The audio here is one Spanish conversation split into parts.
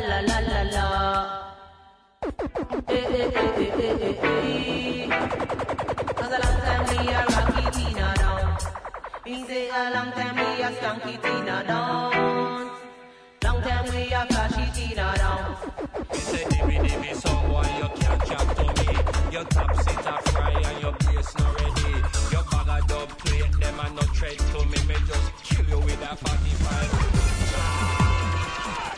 la la la la. Eh, eh, eh, eh, eh, eh, eh. Cause a long time we a rocky Tina down. Me say a long time we a skanky Tina down. Long time we a flashy Tina down. You say dimmy dimmy some boy you can't chat to me Your top sit a fry and your bass not ready Your bag a dub plate them a no tread to me Me just kill you with a 45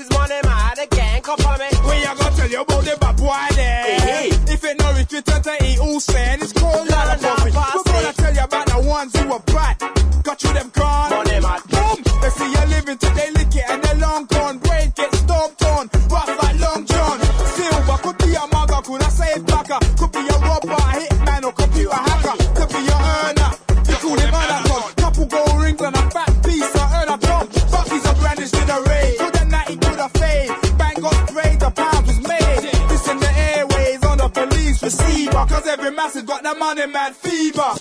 Is money mad again, come on me. we are gonna tell you about the bad boy there. Hey, hey. If it no restricted to eat who saying it's called Lana Lana Puppy. Pass, We're gonna tell you about the ones who are bad. Got you them gone. Cause every massive got the money man fever.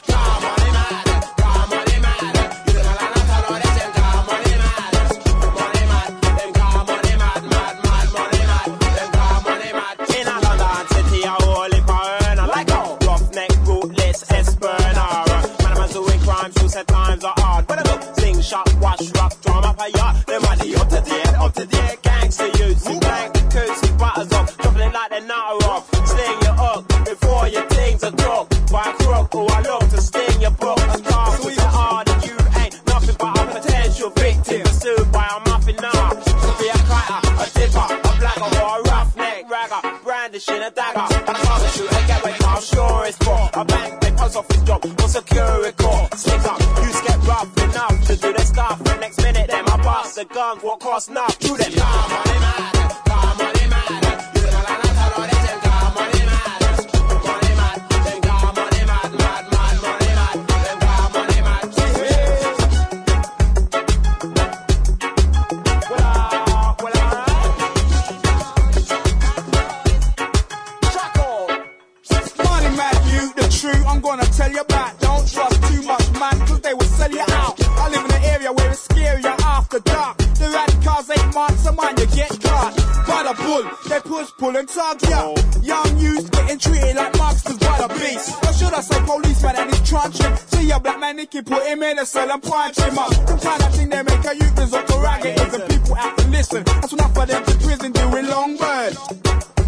Cell and punch him up. Some kind of thing they make a youth resort to ragged and the people have to listen. That's enough for them to prison doing long bird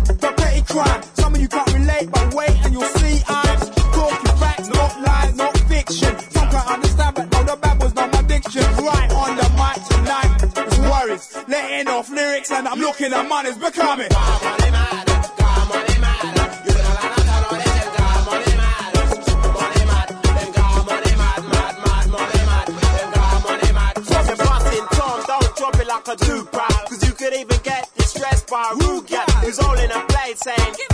the petty crime. Some of you can't relate, but wait and you'll see I'm talking facts, not lies, not fiction. Some can't understand, but no, the babble's not my diction. Right on the mic tonight, it's worries. Letting off lyrics, and I'm looking at money's becoming. All in a plate saying, Give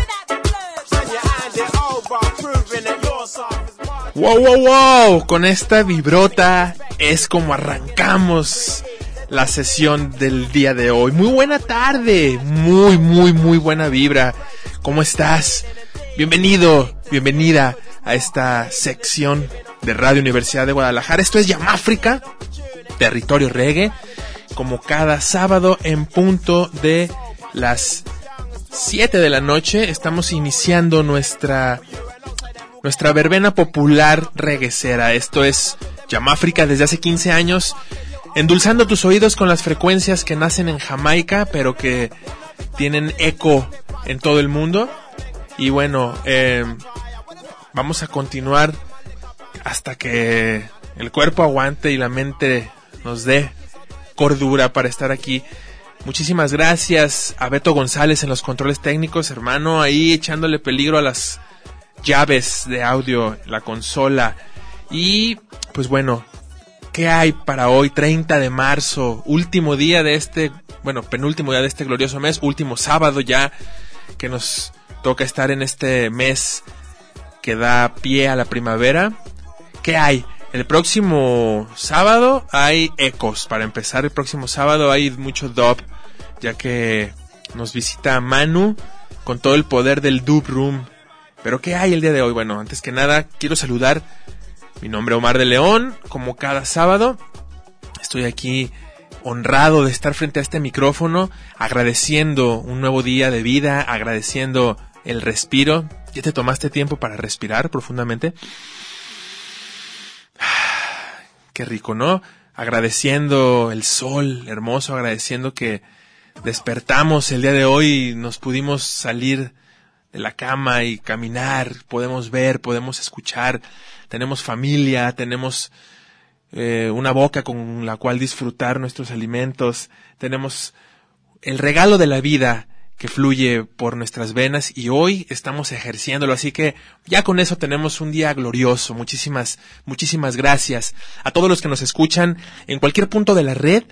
hand it over, proving that soft. Wow, wow, wow. Con esta vibrota es como arrancamos la sesión del día de hoy. Muy buena tarde. Muy, muy, muy buena vibra. ¿Cómo estás? Bienvenido, bienvenida a esta sección de Radio Universidad de Guadalajara. Esto es Yamáfrica, territorio reggae. Como cada sábado en punto de las 7 de la noche estamos iniciando nuestra nuestra verbena popular reguecera. Esto es Yamáfrica desde hace 15 años, endulzando tus oídos con las frecuencias que nacen en Jamaica, pero que tienen eco en todo el mundo. Y bueno, eh, vamos a continuar hasta que el cuerpo aguante y la mente nos dé cordura para estar aquí. Muchísimas gracias a Beto González en los controles técnicos, hermano, ahí echándole peligro a las llaves de audio, la consola. Y pues bueno, ¿qué hay para hoy, 30 de marzo, último día de este, bueno, penúltimo día de este glorioso mes, último sábado ya que nos toca estar en este mes que da pie a la primavera? ¿Qué hay? El próximo sábado hay ecos. Para empezar, el próximo sábado hay mucho dub, ya que nos visita Manu con todo el poder del dub room. Pero ¿qué hay el día de hoy? Bueno, antes que nada, quiero saludar. Mi nombre Omar de León, como cada sábado. Estoy aquí honrado de estar frente a este micrófono, agradeciendo un nuevo día de vida, agradeciendo el respiro. ¿Ya te tomaste tiempo para respirar profundamente? Qué rico, ¿no? Agradeciendo el sol hermoso, agradeciendo que despertamos el día de hoy, nos pudimos salir de la cama y caminar, podemos ver, podemos escuchar, tenemos familia, tenemos eh, una boca con la cual disfrutar nuestros alimentos, tenemos el regalo de la vida que fluye por nuestras venas y hoy estamos ejerciéndolo, así que ya con eso tenemos un día glorioso. Muchísimas, muchísimas gracias a todos los que nos escuchan en cualquier punto de la red,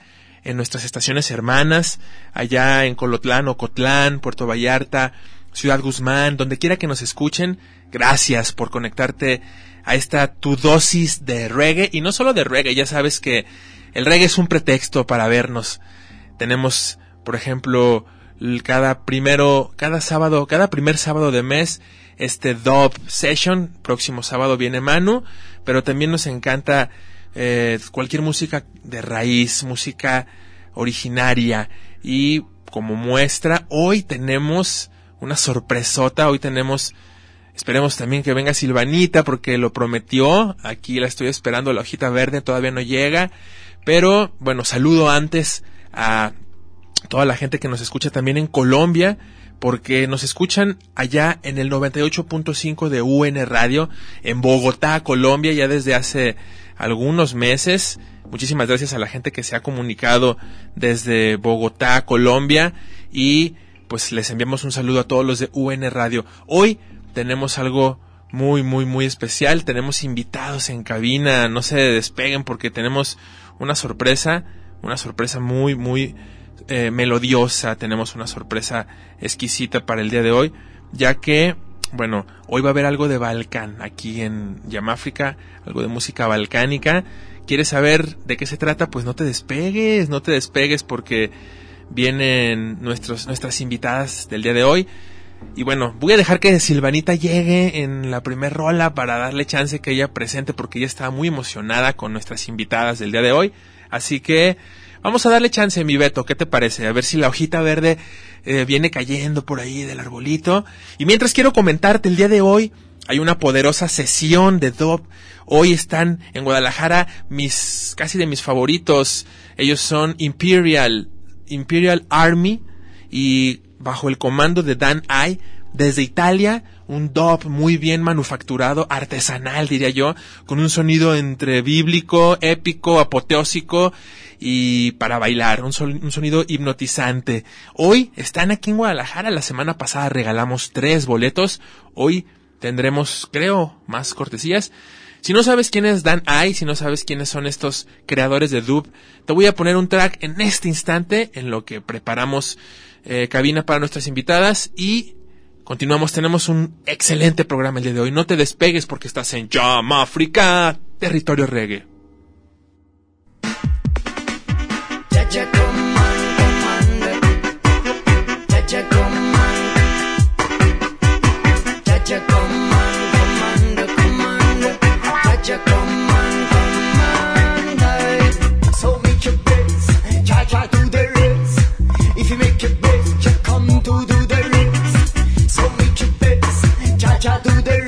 en nuestras estaciones hermanas, allá en Colotlán, Ocotlán, Puerto Vallarta, Ciudad Guzmán, donde quiera que nos escuchen, gracias por conectarte a esta tu dosis de reggae y no solo de reggae, ya sabes que el reggae es un pretexto para vernos. Tenemos, por ejemplo, cada primero, cada sábado, cada primer sábado de mes, este Dub Session. Próximo sábado viene Manu, pero también nos encanta eh, cualquier música de raíz, música originaria. Y como muestra, hoy tenemos una sorpresota, hoy tenemos Esperemos también que venga Silvanita porque lo prometió. Aquí la estoy esperando, la hojita verde todavía no llega. Pero bueno, saludo antes a toda la gente que nos escucha también en Colombia, porque nos escuchan allá en el 98.5 de UN Radio, en Bogotá, Colombia, ya desde hace algunos meses. Muchísimas gracias a la gente que se ha comunicado desde Bogotá, Colombia, y pues les enviamos un saludo a todos los de UN Radio. Hoy tenemos algo muy, muy, muy especial. Tenemos invitados en cabina, no se despeguen porque tenemos una sorpresa, una sorpresa muy, muy eh, melodiosa, tenemos una sorpresa exquisita para el día de hoy, ya que, bueno, hoy va a haber algo de Balcán aquí en Yamáfrica, algo de música balcánica. ¿Quieres saber de qué se trata? Pues no te despegues, no te despegues porque vienen nuestras invitadas del día de hoy. Y bueno, voy a dejar que Silvanita llegue en la primer rola para darle chance que ella presente porque ella está muy emocionada con nuestras invitadas del día de hoy. Así que Vamos a darle chance, mi Beto, ¿qué te parece? A ver si la hojita verde eh, viene cayendo por ahí del arbolito. Y mientras quiero comentarte, el día de hoy hay una poderosa sesión de dub. Hoy están en Guadalajara mis, casi de mis favoritos. Ellos son Imperial, Imperial Army y bajo el comando de Dan I desde Italia, un dub muy bien manufacturado, artesanal diría yo, con un sonido entre bíblico, épico, apoteósico y para bailar, un, sonido hipnotizante. Hoy están aquí en Guadalajara, la semana pasada regalamos tres boletos, hoy tendremos, creo, más cortesías. Si no sabes quién es Dan I, si no sabes quiénes son estos creadores de dub, te voy a poner un track en este instante en lo que preparamos eh, cabina para nuestras invitadas y continuamos. Tenemos un excelente programa el día de hoy. No te despegues porque estás en Jam Africa, territorio reggae. through the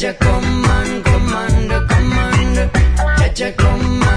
Chacha, command, commander, commander. Chacha, command.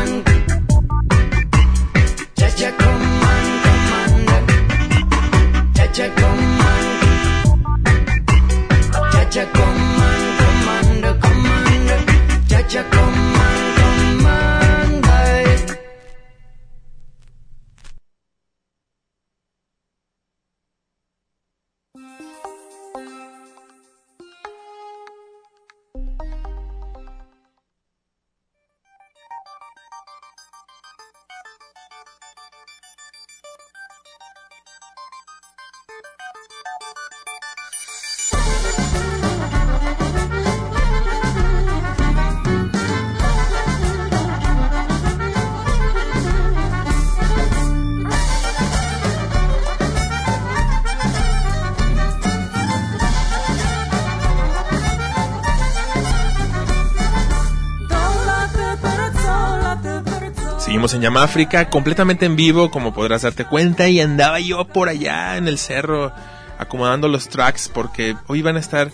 Seguimos en Yamáfrica, completamente en vivo, como podrás darte cuenta, y andaba yo por allá en el cerro acomodando los tracks porque hoy van a estar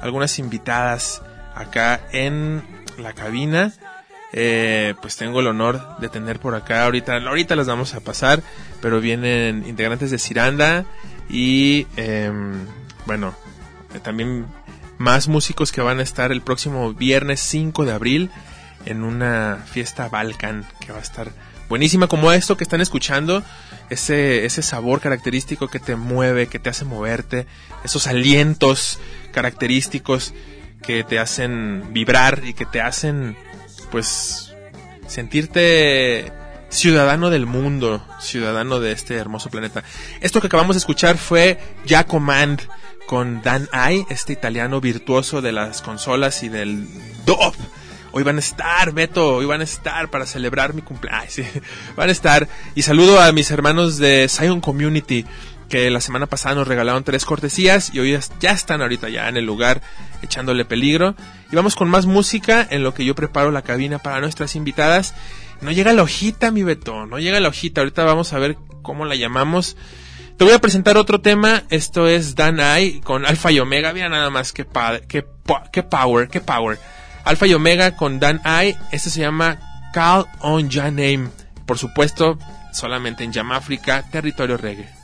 algunas invitadas acá en la cabina. Eh, pues tengo el honor de tener por acá ahorita, ahorita las vamos a pasar, pero vienen integrantes de Ciranda y em, bueno, eh, también más músicos que van a estar el próximo viernes 5 de abril en una fiesta Balkan que va a estar buenísima como esto que están escuchando, ese, ese sabor característico que te mueve, que te hace moverte, esos alientos característicos que te hacen vibrar y que te hacen pues sentirte ciudadano del mundo, ciudadano de este hermoso planeta. Esto que acabamos de escuchar fue Ya Command con Dan Ai, este italiano virtuoso de las consolas y del dub. Hoy van a estar, Beto, hoy van a estar para celebrar mi cumpleaños. sí, Van a estar. Y saludo a mis hermanos de Zion Community, que la semana pasada nos regalaron tres cortesías y hoy ya están ahorita ya en el lugar echándole peligro. Y vamos con más música en lo que yo preparo la cabina para nuestras invitadas. No llega la hojita, mi Beto, no llega la hojita. Ahorita vamos a ver cómo la llamamos. Te voy a presentar otro tema. Esto es Dan I con Alfa y Omega. Mira nada más qué, pa- qué, qué power, qué power. Alfa y Omega con Dan I. Este se llama Call on Ya Name. Por supuesto, solamente en Yamáfrica, territorio reggae.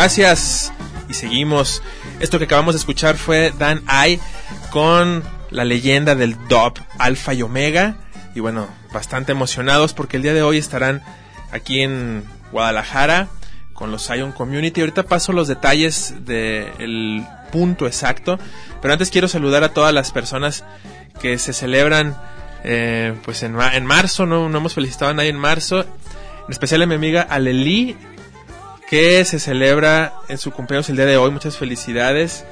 Gracias. Y seguimos. Esto que acabamos de escuchar fue Dan I con la leyenda del dub Alfa y Omega. Y bueno, bastante emocionados porque el día de hoy estarán aquí en Guadalajara con los Zion Community. Ahorita paso los detalles del punto exacto. Pero antes quiero saludar a todas las personas que se celebran eh, pues en, en marzo. No, no hemos felicitado a nadie en marzo. En especial a mi amiga Aleli que se celebra en su cumpleaños el día de hoy. Muchas felicidades.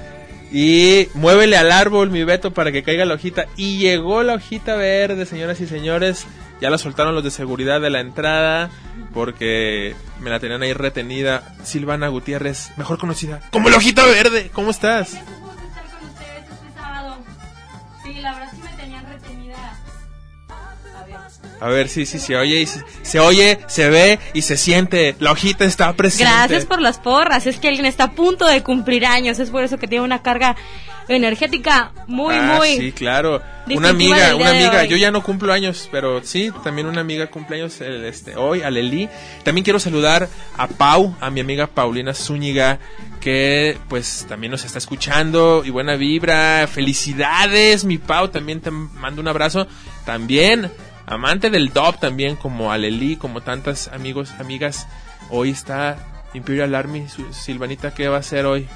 Y muévele al árbol, mi Beto, para que caiga la hojita. Y llegó la hojita verde, señoras y señores. Ya la soltaron los de seguridad de la entrada. Porque me la tenían ahí retenida. Silvana Gutiérrez, mejor conocida como la hojita verde. ¿Cómo estás? A ver, sí, sí, se oye, y se, se oye, se ve y se siente. La hojita está presente. Gracias por las porras. Es que alguien está a punto de cumplir años. Es por eso que tiene una carga energética muy, Ah, muy. Sí, claro. Una amiga, una amiga. Yo ya no cumplo años, pero sí, también una amiga cumpleaños el, este, hoy, a Leli. También quiero saludar a Pau, a mi amiga Paulina Zúñiga, que pues también nos está escuchando y buena vibra. Felicidades, mi Pau. También te mando un abrazo. También, amante del dub, también como a Leli, como tantas amigos, amigas. Hoy está Imperial Army. Su- Silvanita, ¿qué va a hacer hoy?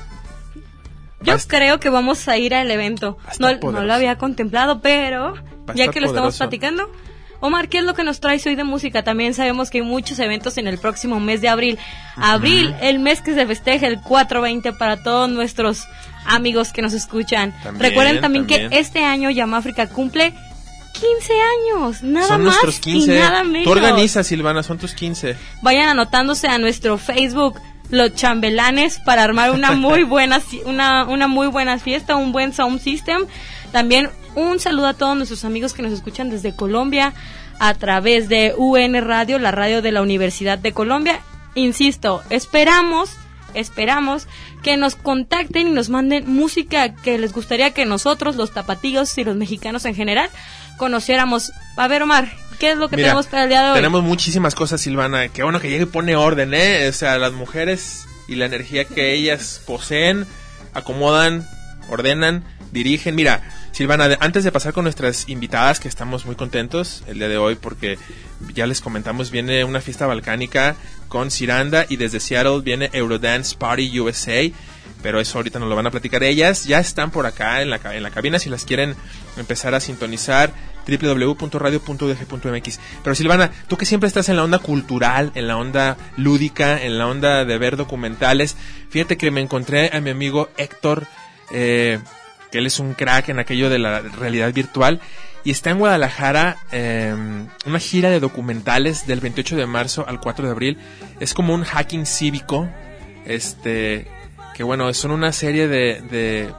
Yo creo que vamos a ir al evento. No, no lo había contemplado, pero ya que lo estamos platicando. Omar, ¿qué es lo que nos traes hoy de música? También sabemos que hay muchos eventos en el próximo mes de abril. Abril, el mes que se festeja el 420 para todos nuestros amigos que nos escuchan. También, Recuerden también, también. que este año Yamáfrica cumple 15 años, nada Son más nuestros 15. y nada menos. Tú organizas, Silvana, son tus 15. Vayan anotándose a nuestro Facebook Los Chambelanes para armar una muy buena una, una muy buena fiesta, un buen sound system. También un saludo a todos nuestros amigos que nos escuchan desde Colombia a través de UN Radio, la radio de la Universidad de Colombia. Insisto, esperamos esperamos que nos contacten y nos manden música que les gustaría que nosotros, los tapatíos y los mexicanos en general, conociéramos. A ver, Omar, ¿qué es lo que Mira, tenemos para el día de hoy? Tenemos muchísimas cosas, Silvana. Qué bueno que llegue y pone orden, ¿eh? O sea, las mujeres y la energía que ellas poseen, acomodan, ordenan, dirigen. Mira, Silvana, antes de pasar con nuestras invitadas, que estamos muy contentos el día de hoy porque ya les comentamos, viene una fiesta balcánica con Ciranda y desde Seattle viene Eurodance Party USA. Pero eso ahorita nos lo van a platicar ellas. Ya están por acá en la, en la cabina si las quieren empezar a sintonizar www.radio.udg.mx. Pero Silvana, tú que siempre estás en la onda cultural, en la onda lúdica, en la onda de ver documentales, fíjate que me encontré a mi amigo Héctor, eh, que él es un crack en aquello de la realidad virtual, y está en Guadalajara eh, una gira de documentales del 28 de marzo al 4 de abril. Es como un hacking cívico, este, que bueno, son una serie de, de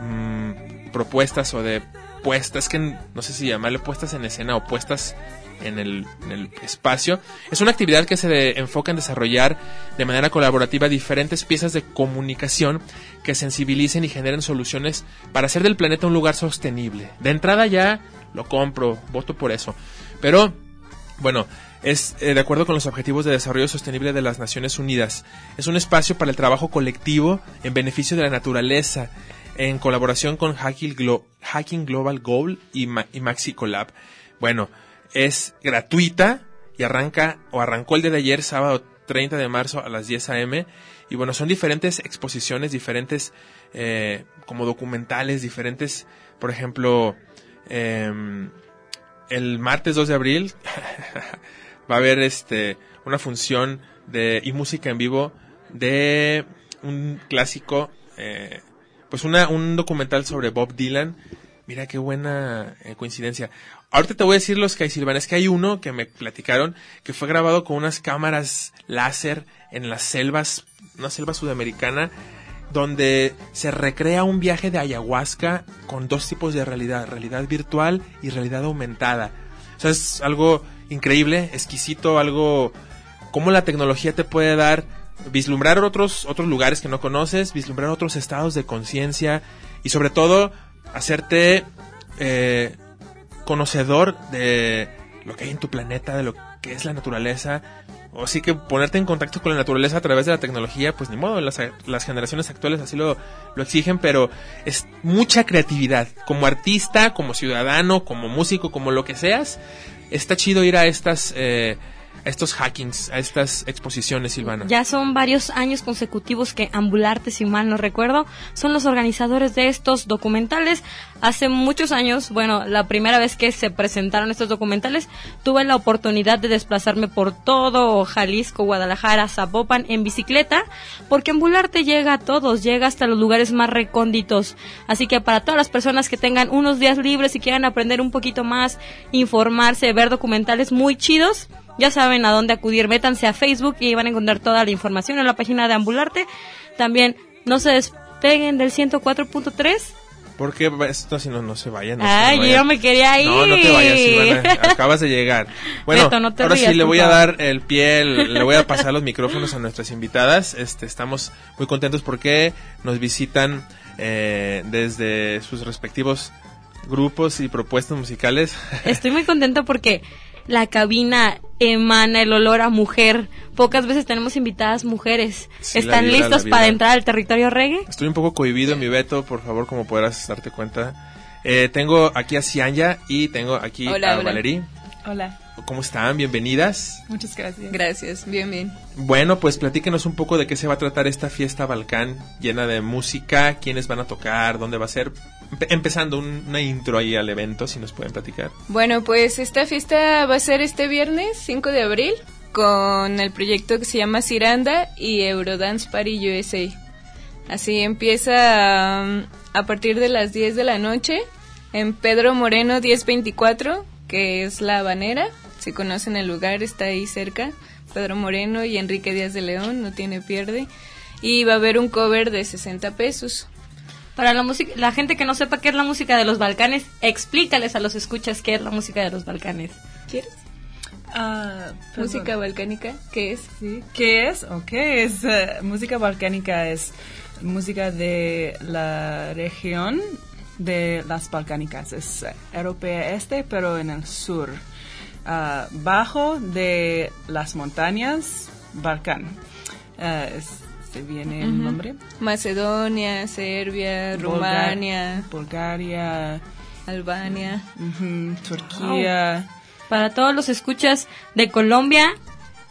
mm, propuestas o de puestas, que no sé si llamarle puestas en escena o puestas en el, espacio. Es una actividad que se enfoca en desarrollar de manera colaborativa diferentes piezas de comunicación que sensibilicen y generen soluciones para hacer del planeta un lugar sostenible. De entrada ya lo compro, voto por eso. Pero, bueno, es eh, de acuerdo con los Objetivos de Desarrollo Sostenible de las Naciones Unidas. Es un espacio para el trabajo colectivo en beneficio de la naturaleza, en colaboración con Hacking Global Goal y, Ma- y Maxi Collab. Bueno, es gratuita y arranca o arrancó el de ayer, sábado 30 de marzo a las 10 a.m. Y bueno, son diferentes exposiciones, diferentes eh, como documentales, diferentes, por ejemplo, em, el martes 2 de abril va a haber este una función de y música en vivo de un clásico eh, pues una, un documental sobre Bob Dylan mira qué buena eh, coincidencia ahorita te voy a decir los que hay Silvana es que hay uno que me platicaron que fue grabado con unas cámaras láser en las selvas una selva sudamericana donde se recrea un viaje de ayahuasca con dos tipos de realidad, realidad virtual y realidad aumentada. O sea, es algo increíble, exquisito, algo como la tecnología te puede dar vislumbrar otros otros lugares que no conoces, vislumbrar otros estados de conciencia y sobre todo hacerte eh, conocedor de lo que hay en tu planeta, de lo que es la naturaleza. O sí que ponerte en contacto con la naturaleza a través de la tecnología, pues ni modo, las, las generaciones actuales así lo, lo exigen, pero es mucha creatividad. Como artista, como ciudadano, como músico, como lo que seas, está chido ir a estas... Eh, estos hackings, a estas exposiciones, Silvana. Ya son varios años consecutivos que Ambularte, si mal no recuerdo, son los organizadores de estos documentales. Hace muchos años, bueno, la primera vez que se presentaron estos documentales, tuve la oportunidad de desplazarme por todo Jalisco, Guadalajara, Zapopan en bicicleta, porque Ambularte llega a todos, llega hasta los lugares más recónditos. Así que para todas las personas que tengan unos días libres y quieran aprender un poquito más, informarse, ver documentales muy chidos, ya saben a dónde acudir. Métanse a Facebook y van a encontrar toda la información en la página de Ambularte. También no se despeguen del 104.3. Porque esto si no, no se vayan. No se Ay, vayan. yo me quería ir. No, no te vayas, Silvana. Acabas de llegar. Bueno, Beto, no te ahora rías, sí le voy a dar el pie, el- le voy a pasar los micrófonos a nuestras invitadas. Este, estamos muy contentos porque nos visitan eh, desde sus respectivos grupos y propuestas musicales. Estoy muy contenta porque la cabina emana el olor a mujer. Pocas veces tenemos invitadas mujeres. Sí, ¿Están vibra, listos para entrar al territorio reggae? Estoy un poco cohibido, mi Beto, por favor, como podrás darte cuenta. Eh, tengo aquí a Cianya y tengo aquí Hola, a hola. Valerie. Hola, ¿Cómo están? Bienvenidas. muchas gracias. Gracias, bien, bien. Bueno, pues platíquenos un poco de qué se va a tratar esta fiesta Balcán llena de música, quiénes van a tocar, dónde va a ser. Empe- empezando un- una intro ahí al evento, si nos pueden platicar. Bueno, pues esta fiesta va a ser este viernes 5 de abril con el proyecto que se llama Ciranda y Eurodance Party USA. Así empieza um, a partir de las 10 de la noche en Pedro Moreno 1024, que es la habanera. Si conocen el lugar, está ahí cerca. Pedro Moreno y Enrique Díaz de León, no tiene pierde. Y va a haber un cover de 60 pesos. Para la música, la gente que no sepa qué es la música de los Balcanes, explícales a los escuchas qué es la música de los Balcanes. ¿Quieres? Perdón. Música balcánica, ¿qué es? Sí. ¿Qué es? Ok, es eh, música balcánica, es música de la región de las balcánicas. Es europea este, pero en el sur. Ah, bajo de las montañas, Balcán. Es- ¿Se viene el nombre? Macedonia, Serbia, Rumania, Bulgaria, Albania. Turquía. Para todos los escuchas de Colombia,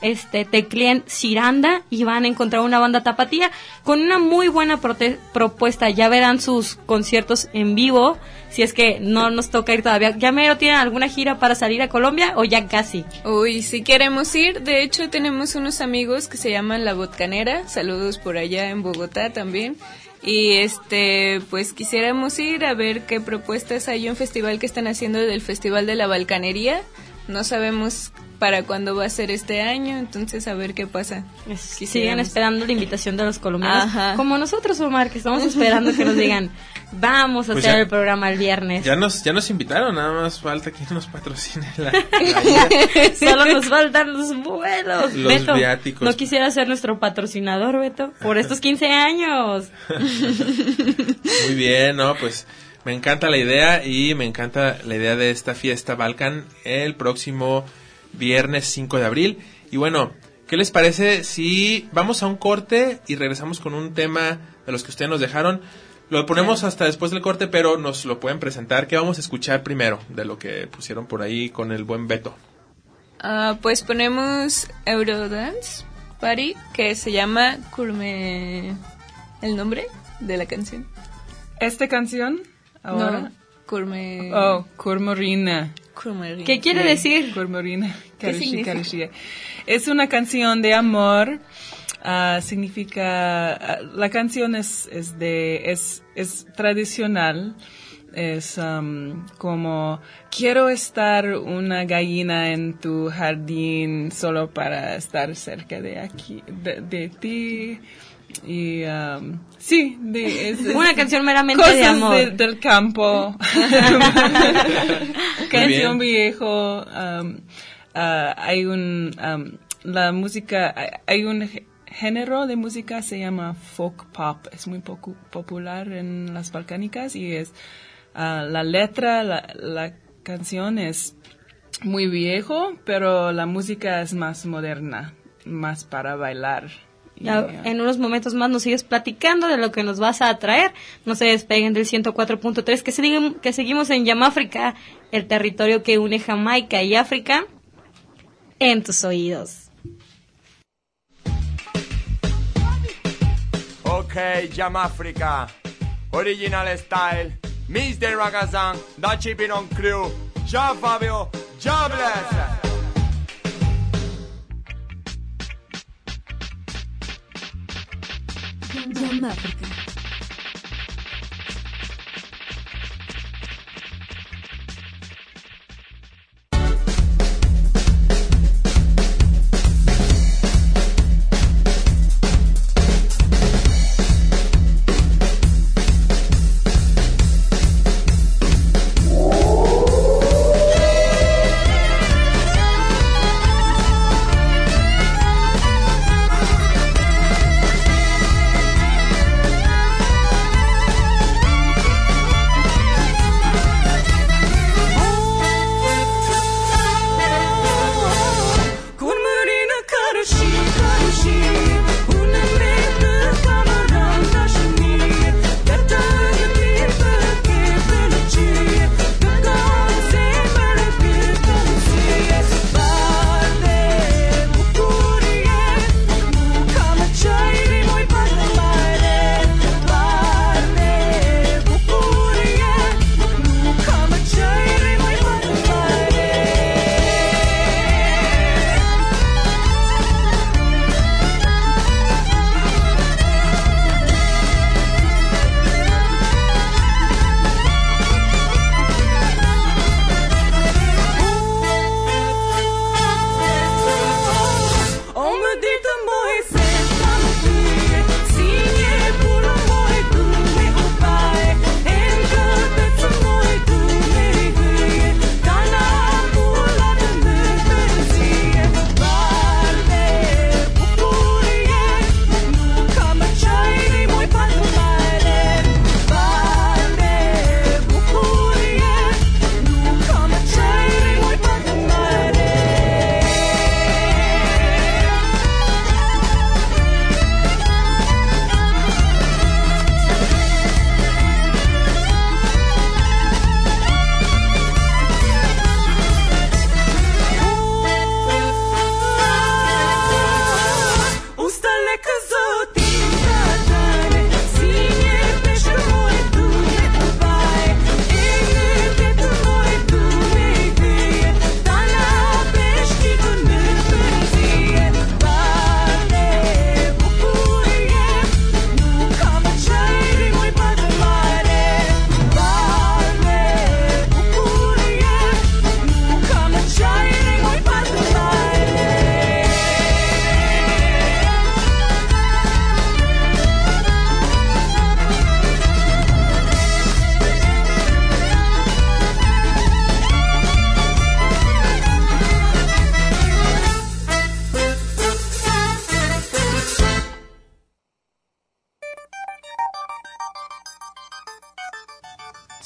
este tecleen Ciranda y van a encontrar una banda tapatía con una muy buena propuesta. Ya verán sus conciertos en vivo. Si es que no nos toca ir todavía. ¿Ya mero tienen alguna gira para salir a Colombia o ya casi? Uy, si queremos ir, de hecho tenemos unos amigos que se llaman La Botcanera, saludos por allá en Bogotá también. Y este, pues quisiéramos ir a ver qué propuestas hay un festival que están haciendo del Festival de la Balcanería. No sabemos para cuándo va a ser este año, entonces a ver qué pasa. Siguen Quisiéramos. esperando la invitación de los colombianos. Ajá. Como nosotros, Omar, que estamos esperando que nos digan, vamos a Pues hacer ya- el programa el viernes. Ya nos, ya nos invitaron, nada más falta que nos patrocine la, la. Solo nos faltan los vuelos. Los Beto, viáticos. ¿no quisiera ser nuestro patrocinador, Beto? Por estos 15 años. Muy bien, ¿no? Pues me encanta la idea y me encanta la idea de esta fiesta Balkan el próximo viernes 5 de abril. Y bueno, ¿qué les parece si vamos a un corte y regresamos con un tema de los que ustedes nos dejaron? Lo ponemos hasta después del corte, pero nos lo pueden presentar. ¿Qué vamos a escuchar primero de lo que pusieron por ahí con el buen Beto? Ah, pues ponemos Eurodance Party, que se llama Curme... ¿El nombre de la canción? ¿Esta canción? Ahora. No, Curme... Oh, ¿Qué quiere decir? Karishi. Es una canción de amor. ah, significa ah, la canción es, es de es, es tradicional es am, como quiero estar una gallina en tu jardín solo para estar cerca de aquí de, de ti y am, sí de, es, es- Una canción meramente cosas de amor. de- del campo canción viejo um, ah, hay un um, la música hay- un gé- género de música se llama folk pop es muy pocu- popular en las balcánicas y es ah, la letra la, la canción es muy viejo, pero la música es más moderna, más para bailar. Ya, en unos momentos más nos sigues platicando de lo que nos vas a traer. No se despeguen del 104.3, que, segui- que seguimos en Yamáfrica, el territorio que une Jamaica y África, en tus oídos. Okay, Jam Africa. Original style. The Ragazan. Da Chipping on crew. Ja Fabio. Ja bless. Yamáfrica.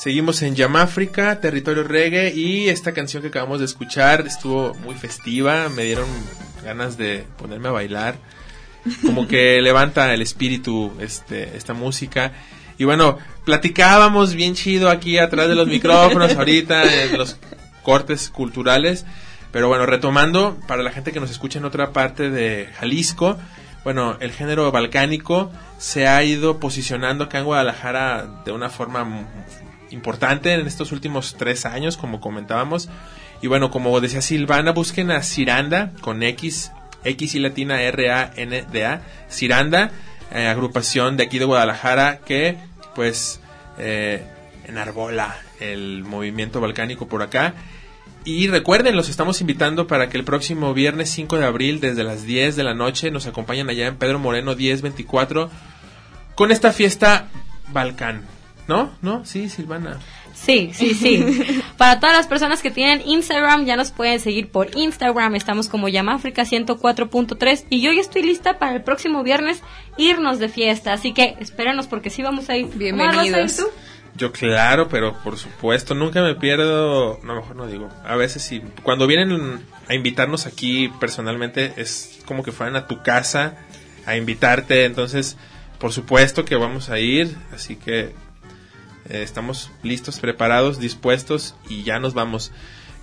Seguimos en Yamáfrica, territorio reggae, y esta canción que acabamos de escuchar estuvo muy festiva, me dieron ganas de ponerme a bailar, como que levanta el espíritu este, esta música. Y bueno, platicábamos bien chido aquí atrás de los micrófonos ahorita, en los cortes culturales, pero bueno, retomando, para la gente que nos escucha en otra parte de Jalisco, bueno, el género balcánico se ha ido posicionando acá en Guadalajara de una forma importante en estos últimos tres años, como comentábamos. Y bueno, como decía Silvana, busquen a Ciranda con X, X y latina R A N D A, Ciranda, eh, agrupación de aquí de Guadalajara que pues eh, enarbola el movimiento balcánico por acá. Y recuerden, los estamos invitando para que el próximo viernes 5 de abril, desde las 10 de la noche, nos acompañen allá en Pedro Moreno 1024 con esta fiesta Balcán. ¿No? ¿No? Sí, Silvana. Sí, sí, sí. Para todas las personas que tienen Instagram, ya nos pueden seguir por Instagram. Estamos como Yamáfrica 104.3. Y yo ya estoy lista para el próximo viernes irnos de fiesta. Así que espérenos porque sí vamos a ir. ¿Cómo vas a ir Bienvenidos. tú? Yo claro, pero por supuesto, nunca me pierdo, no, mejor no digo, a veces sí, cuando vienen a invitarnos aquí personalmente es como que fueran a tu casa a invitarte, entonces por supuesto que vamos a ir, así que eh, estamos listos, preparados, dispuestos y ya nos vamos.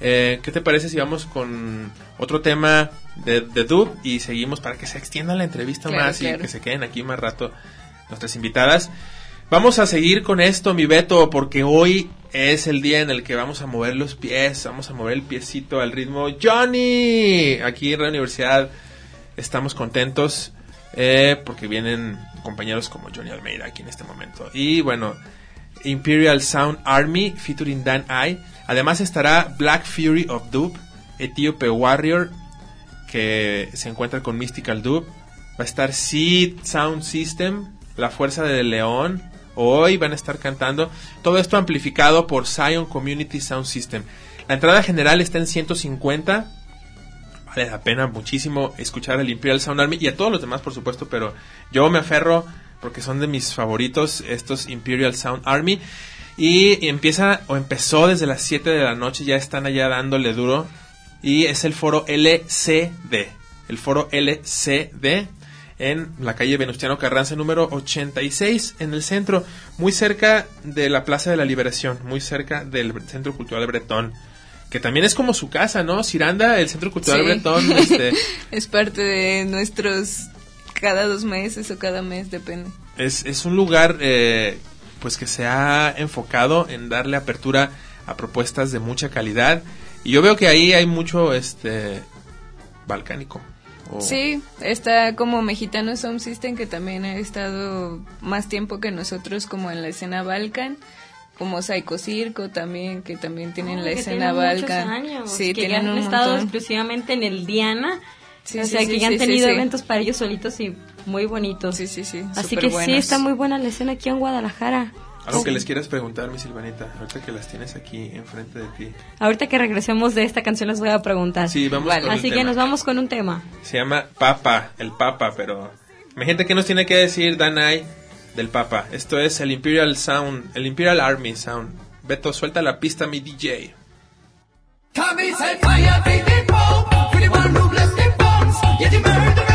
Eh, ¿Qué te parece si vamos con otro tema de, de Dub y seguimos para que se extienda la entrevista Claro, más y que se queden aquí más rato nuestras invitadas? Vamos a seguir con esto, mi Beto, porque hoy es el día en el que vamos a mover los pies, vamos a mover el piecito al ritmo Johnny. Aquí en la universidad estamos contentos eh, porque vienen compañeros como Johnny Almeida aquí en este momento. Y bueno, Imperial Sound Army featuring Dan I. Además estará Black Fury of Dub, Etíope Warrior, que se encuentra con Mystical Dub. Va a estar Seed Sound System, La Fuerza del León. Hoy van a estar cantando. Todo esto amplificado por Zion Community Sound System. La entrada general está en 150. Vale la pena muchísimo escuchar al Imperial Sound Army y a todos los demás, por supuesto, pero yo me aferro porque son de mis favoritos estos Imperial Sound Army. Y empieza o empezó desde las 7 de la noche, ya están allá dándole duro. Y es el foro LCD. El foro LCD en la calle Venustiano Carranza número 86 en el centro, muy cerca de la Plaza de la Liberación, muy cerca del Centro Cultural Bretón, que también es como su casa, ¿no? Ciranda, el Centro Cultural Sí. Bretón, este, es parte de nuestros cada dos meses o cada mes, depende. es, es un lugar eh, pues que se ha enfocado en darle apertura a propuestas de mucha calidad y yo veo que ahí hay mucho este balcánico. Sí, está como Mexicano Sound System que también ha estado más tiempo que nosotros como en la escena Balkan, como Psycho Circo también que también tienen la que escena tienen muchos Balkan. años, sí, que ya tienen han un estado montón. exclusivamente en el Diana. Sí, o sea, sí, que ya han tenido sí. eventos para ellos solitos y muy bonitos. Sí, sí, sí. Así que sí, está muy buena la escena aquí en Guadalajara. Algo que les quieras preguntar, mi Silvanita, ahorita que las tienes aquí enfrente de ti. Ahorita que regresemos de esta canción les voy a preguntar. Sí, vamos con el Así que tema. nos vamos con un tema. Se llama Papa, el Papa, pero... Imagínate que nos tiene que decir Danai del Papa. Esto es el Imperial Sound, el Imperial Army Sound. Beto, suelta la pista, mi DJ. E de merda.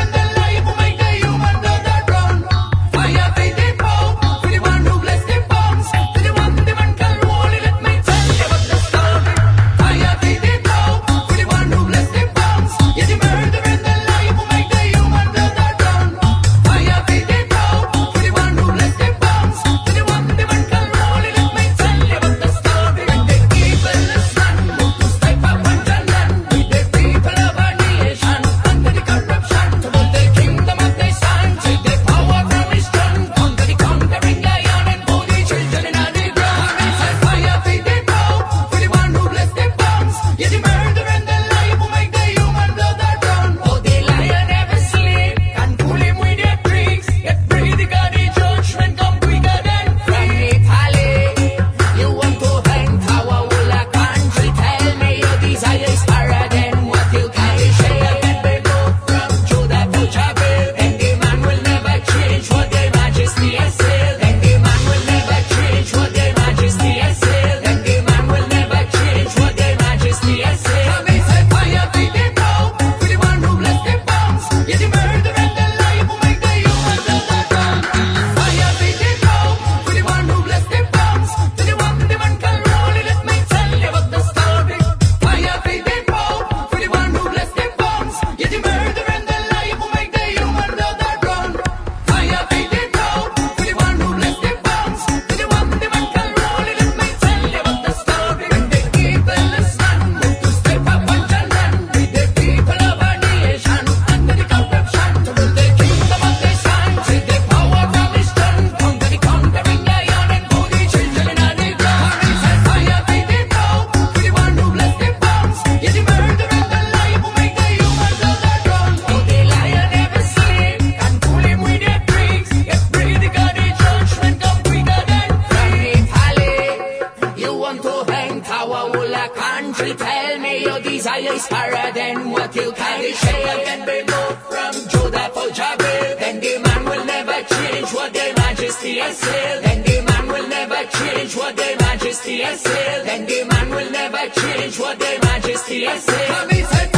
Than what you can be moved from Judah to Jabal Then the man will never change what their majesty has said Then the man will never change what their majesty has said. Then the man will never change what their majesty has said.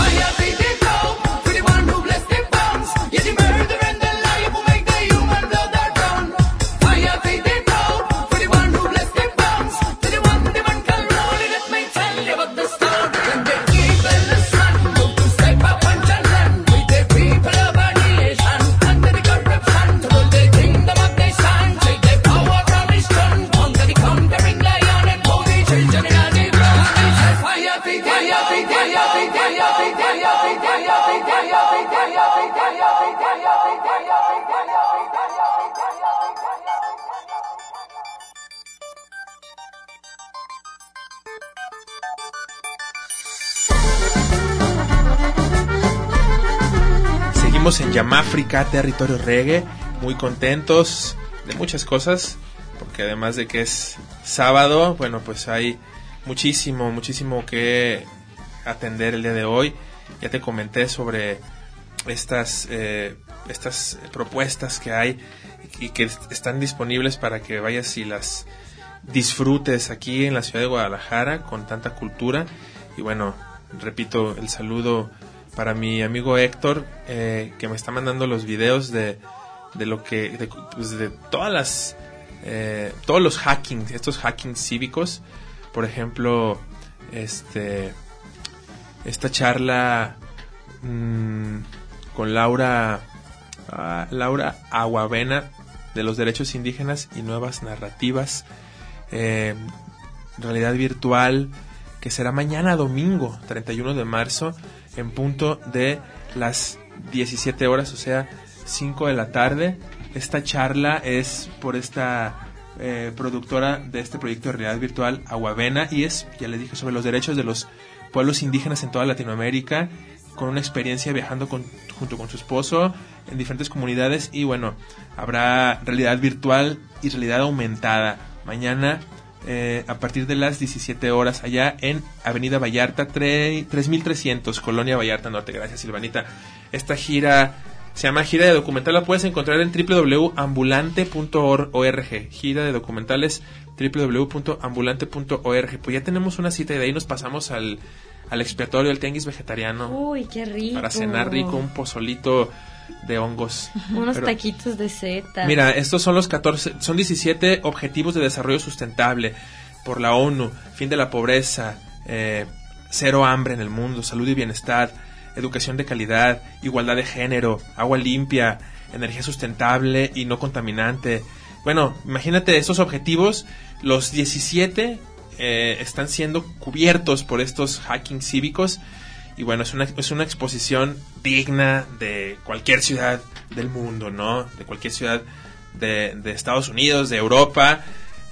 Yamáfrica, territorio reggae, muy contentos de muchas cosas, porque además de que es sábado, bueno, pues hay muchísimo, muchísimo que atender el día de hoy. Ya te comenté sobre estas, eh, estas propuestas que hay y que están disponibles para que vayas y las disfrutes aquí en la ciudad de Guadalajara con tanta cultura. Y bueno, repito el saludo para mi amigo Héctor, eh, que me está mandando los videos de, de lo que, de, pues, todas las, eh, todos los hackings, estos hackings cívicos. Por ejemplo, este, esta charla mm, con Laura, ah, Laura Aguavena de los derechos indígenas y nuevas narrativas, eh, realidad virtual, que será mañana domingo, 31 de marzo, en punto de las 17 horas, o sea, 5 de la tarde. Esta charla es por esta eh, productora de este proyecto de realidad virtual, Aguavena, y es, ya les dije, sobre los derechos de los pueblos indígenas en toda Latinoamérica, con una experiencia viajando con, junto con su esposo en diferentes comunidades y bueno, habrá realidad virtual y realidad aumentada. Mañana eh, a partir de las 17 horas allá en Avenida Vallarta 3, 3300, Colonia Vallarta Norte. Gracias, Silvanita. Esta gira se llama Gira de Documental, la puedes encontrar en www.ambulante.org. Gira de documentales www.ambulante.org. Pues ya tenemos una cita y de ahí nos pasamos al, al expiatorio, el tianguis vegetariano. Uy, qué rico. Para cenar rico, un pozolito de hongos. Unos Pero- taquitos de seta. Mira, estos son los 14, son 17 objetivos de desarrollo sustentable por la ONU, fin de la pobreza, eh, cero hambre en el mundo, salud y bienestar, educación de calidad, igualdad de género, agua limpia, energía sustentable y no contaminante. Bueno, imagínate estos objetivos, los 17 eh, están siendo cubiertos por estos hacking cívicos y bueno, es una, es una exposición digna de cualquier ciudad del mundo, ¿no? De cualquier ciudad de, de Estados Unidos, de Europa.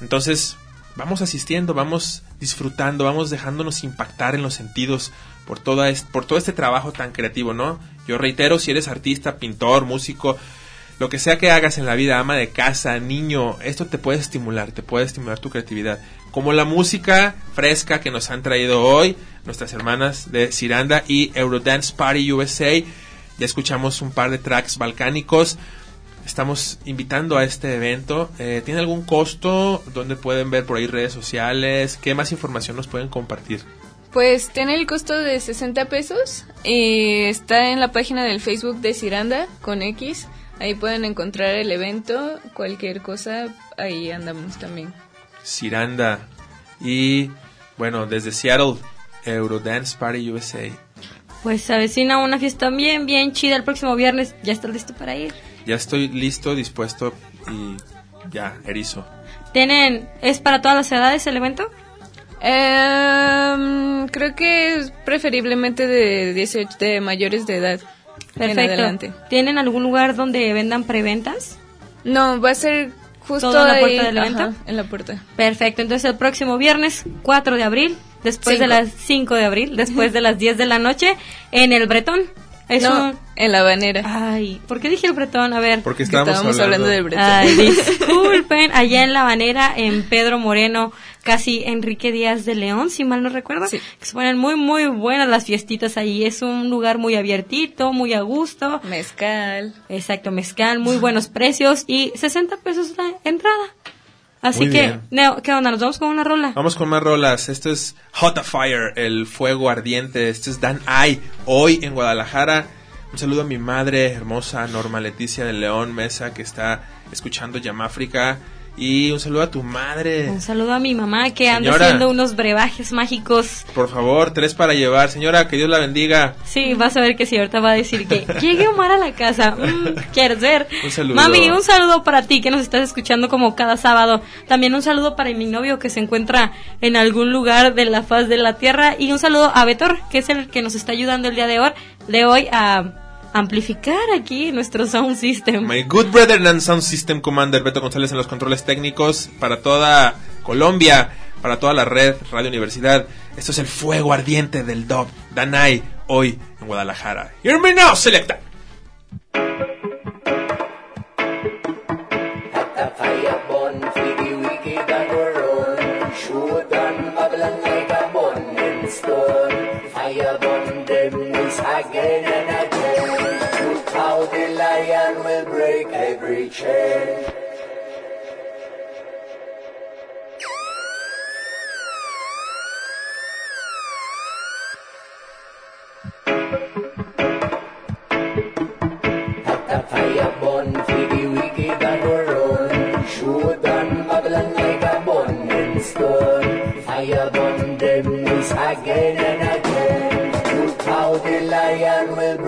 Entonces, vamos asistiendo, vamos disfrutando, vamos dejándonos impactar en los sentidos por, toda es- por todo este trabajo tan creativo, ¿no? Yo reitero, si eres artista, pintor, músico, lo que sea que hagas en la vida, ama de casa, niño, esto te puede estimular, te puede estimular tu creatividad. Como la música fresca que nos han traído hoy nuestras hermanas de Ciranda y Eurodance Party USA. Ya escuchamos un par de tracks balcánicos. Estamos invitando a este evento. Eh, ¿Tiene algún costo? ¿Dónde pueden ver por ahí redes sociales? ¿Qué más información nos pueden compartir? Pues tiene el costo de 60 pesos y está en la página del Facebook de Ciranda con X. Ahí pueden encontrar el evento, cualquier cosa, ahí andamos también. Ciranda. Y bueno, desde Seattle, Eurodance Party USA. Pues se avecina una fiesta bien, bien chida el próximo viernes. ¿Ya estás listo para ir? Ya estoy listo, dispuesto y ya, erizo. ¿Tienen, es para todas las edades el evento? Em, creo que es preferiblemente de 18, de mayores de edad. En Perfecto. adelante. ¿Tienen algún lugar donde vendan preventas? No, va a ser justo ¿Todo en la ahí, puerta del evento? ajá, en la puerta. Perfecto, entonces el próximo viernes 4 de abril, después de las 5 de abril, después de las 10 de la noche, en el Bretón. Es No, un- en la banera. Ay, ¿por qué dije el Bretón? A ver. Porque estábamos, hablando, del Bretón. Ay, disculpen, allá en La Banera, en Pedro Moreno, casi Enrique Díaz de León, si mal no recuerdo, que se ponen muy, muy buenas las fiestitas ahí. Es un lugar muy abiertito, muy a gusto. Mezcal. Exacto, mezcal, muy buenos precios y 60 pesos la entrada. Así Muy que, bien. Neo, ¿qué onda? ¿Nos vamos con una rola? Vamos con más rolas. Esto es Hot Fire, el fuego ardiente. Esto es Dan Ay, hoy en Guadalajara. Un saludo a mi madre hermosa, Norma Leticia de León Mesa, que está escuchando Yamáfrica. Y un saludo a tu madre. Un saludo a mi mamá que anda haciendo unos brebajes mágicos. Por favor, tres para llevar. Señora, que Dios la bendiga. Sí, vas a ver que sí, ahorita va a decir que llegue Omar a la casa. Mm, ¿Quieres ver? Un saludo. Mami, un saludo para ti que nos estás escuchando como cada sábado. También un saludo para mi novio que se encuentra en algún lugar de la faz de la tierra. Y un saludo a Betor, que es el que nos está ayudando el día de hoy, de hoy a amplificar aquí nuestro sound system. My good brother and sound system commander Beto González en los controles técnicos para toda Colombia, para toda la red Radio Universidad. Esto es el fuego ardiente del dub Danai hoy en Guadalajara. Hear me now, selecta.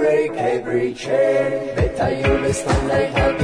Break every chain. Better you listen like help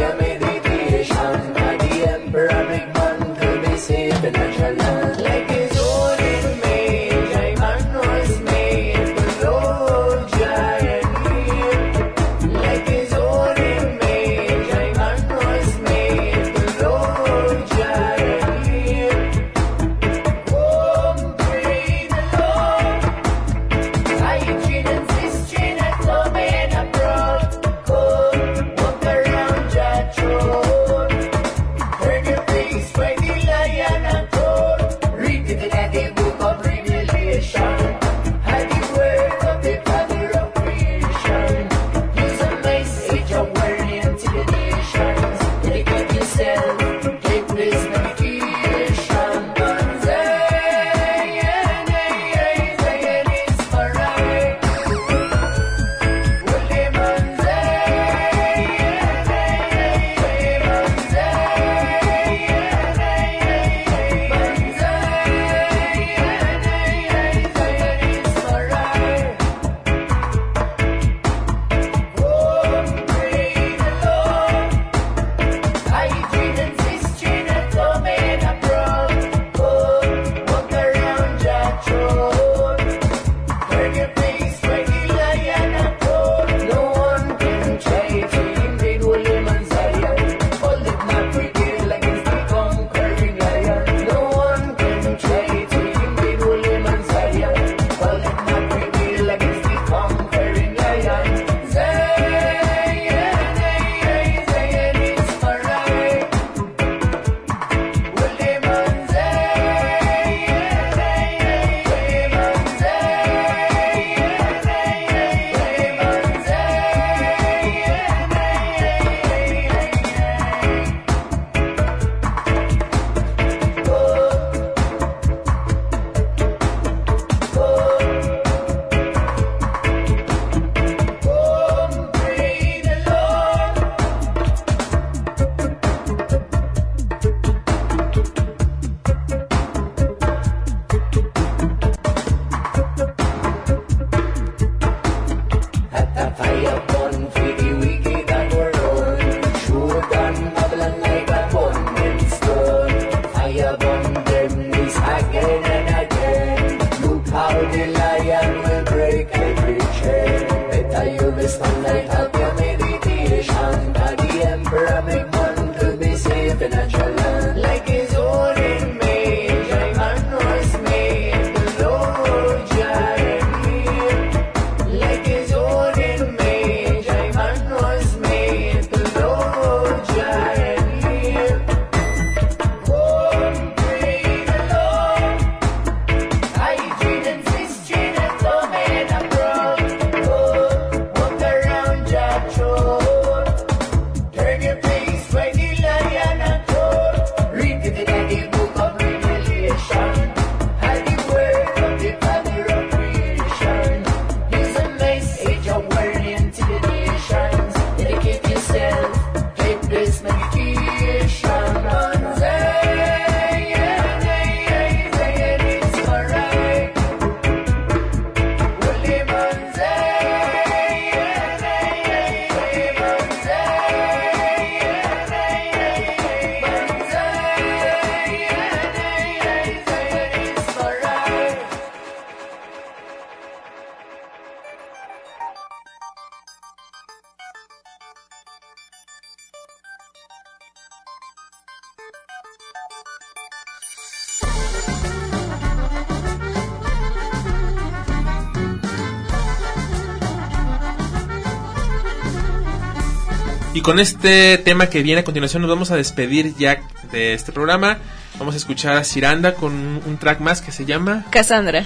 Y con este tema que viene a continuación nos vamos a despedir ya de este programa. Vamos a escuchar a Ciranda con un, track más que se llama Cassandra.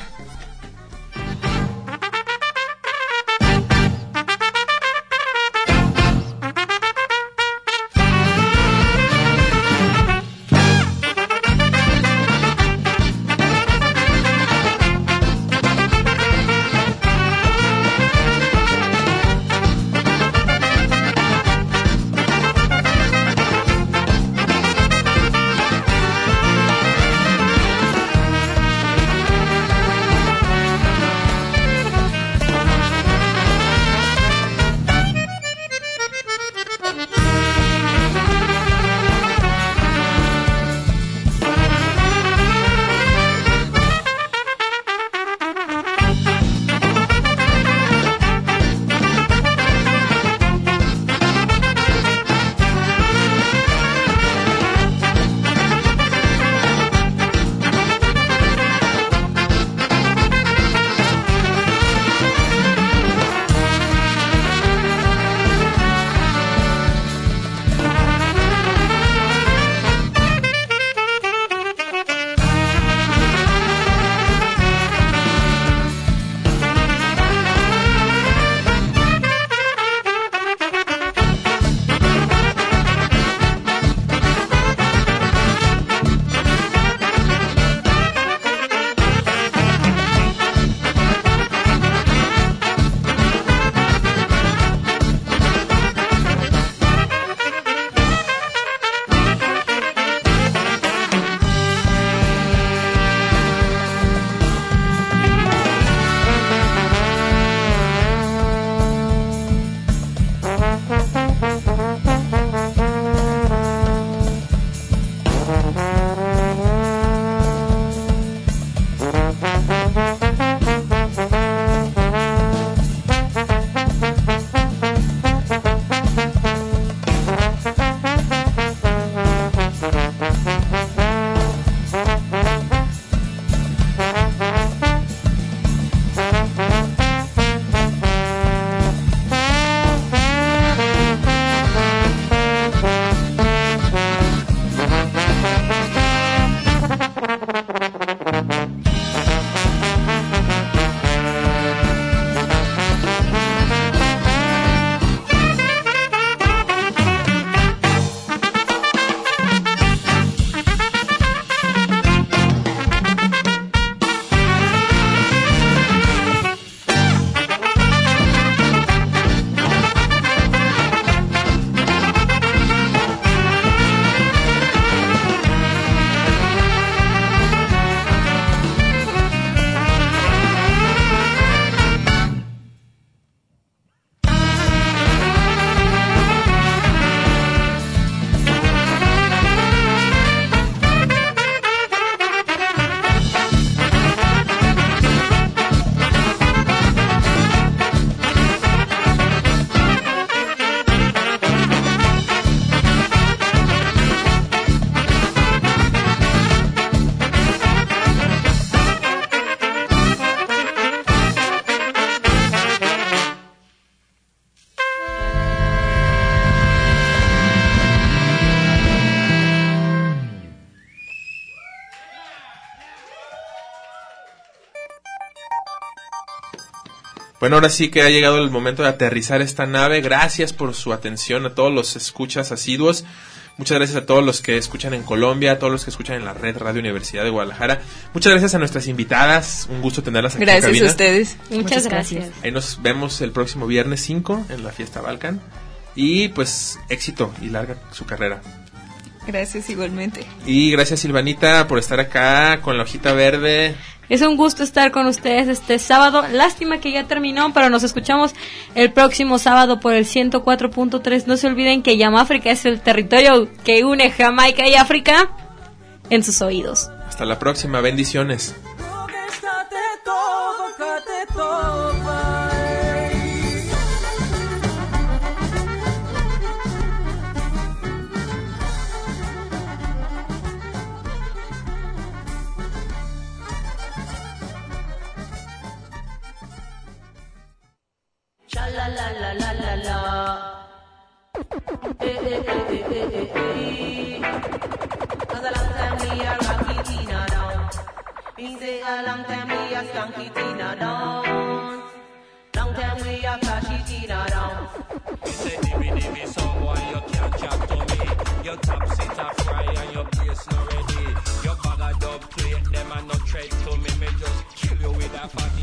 Bueno, ahora sí que ha llegado el momento de aterrizar esta nave. Gracias por su atención a todos los escuchas asiduos. Muchas gracias a todos los que escuchan en Colombia, a todos los que escuchan en la red Radio Universidad de Guadalajara. Muchas gracias a nuestras invitadas. Un gusto tenerlas aquí. en Gracias cabina. a ustedes. Muchas gracias. Ahí nos vemos el próximo viernes 5 en la fiesta Balkan. Y pues éxito y larga su carrera. Gracias igualmente. Y gracias Silvanita por estar acá con la hojita verde. Es un gusto estar con ustedes este sábado. Lástima que ya terminó, pero nos escuchamos el próximo sábado por el 104.3. No se olviden que Yamáfrica es el territorio que une Jamaica y África en sus oídos. Hasta la próxima, bendiciones. La la la la la eh, eh, eh, eh, eh, eh. Cause a long time we a rock it in a down. Me say a long time we a skank it in a down. Long time we a flash it in a down. Me say dimmy dimmy boy you can't chat to me Your top sit a fry and your bass not ready Your bag of dub plate them a no threat to me Me just kill you with a 45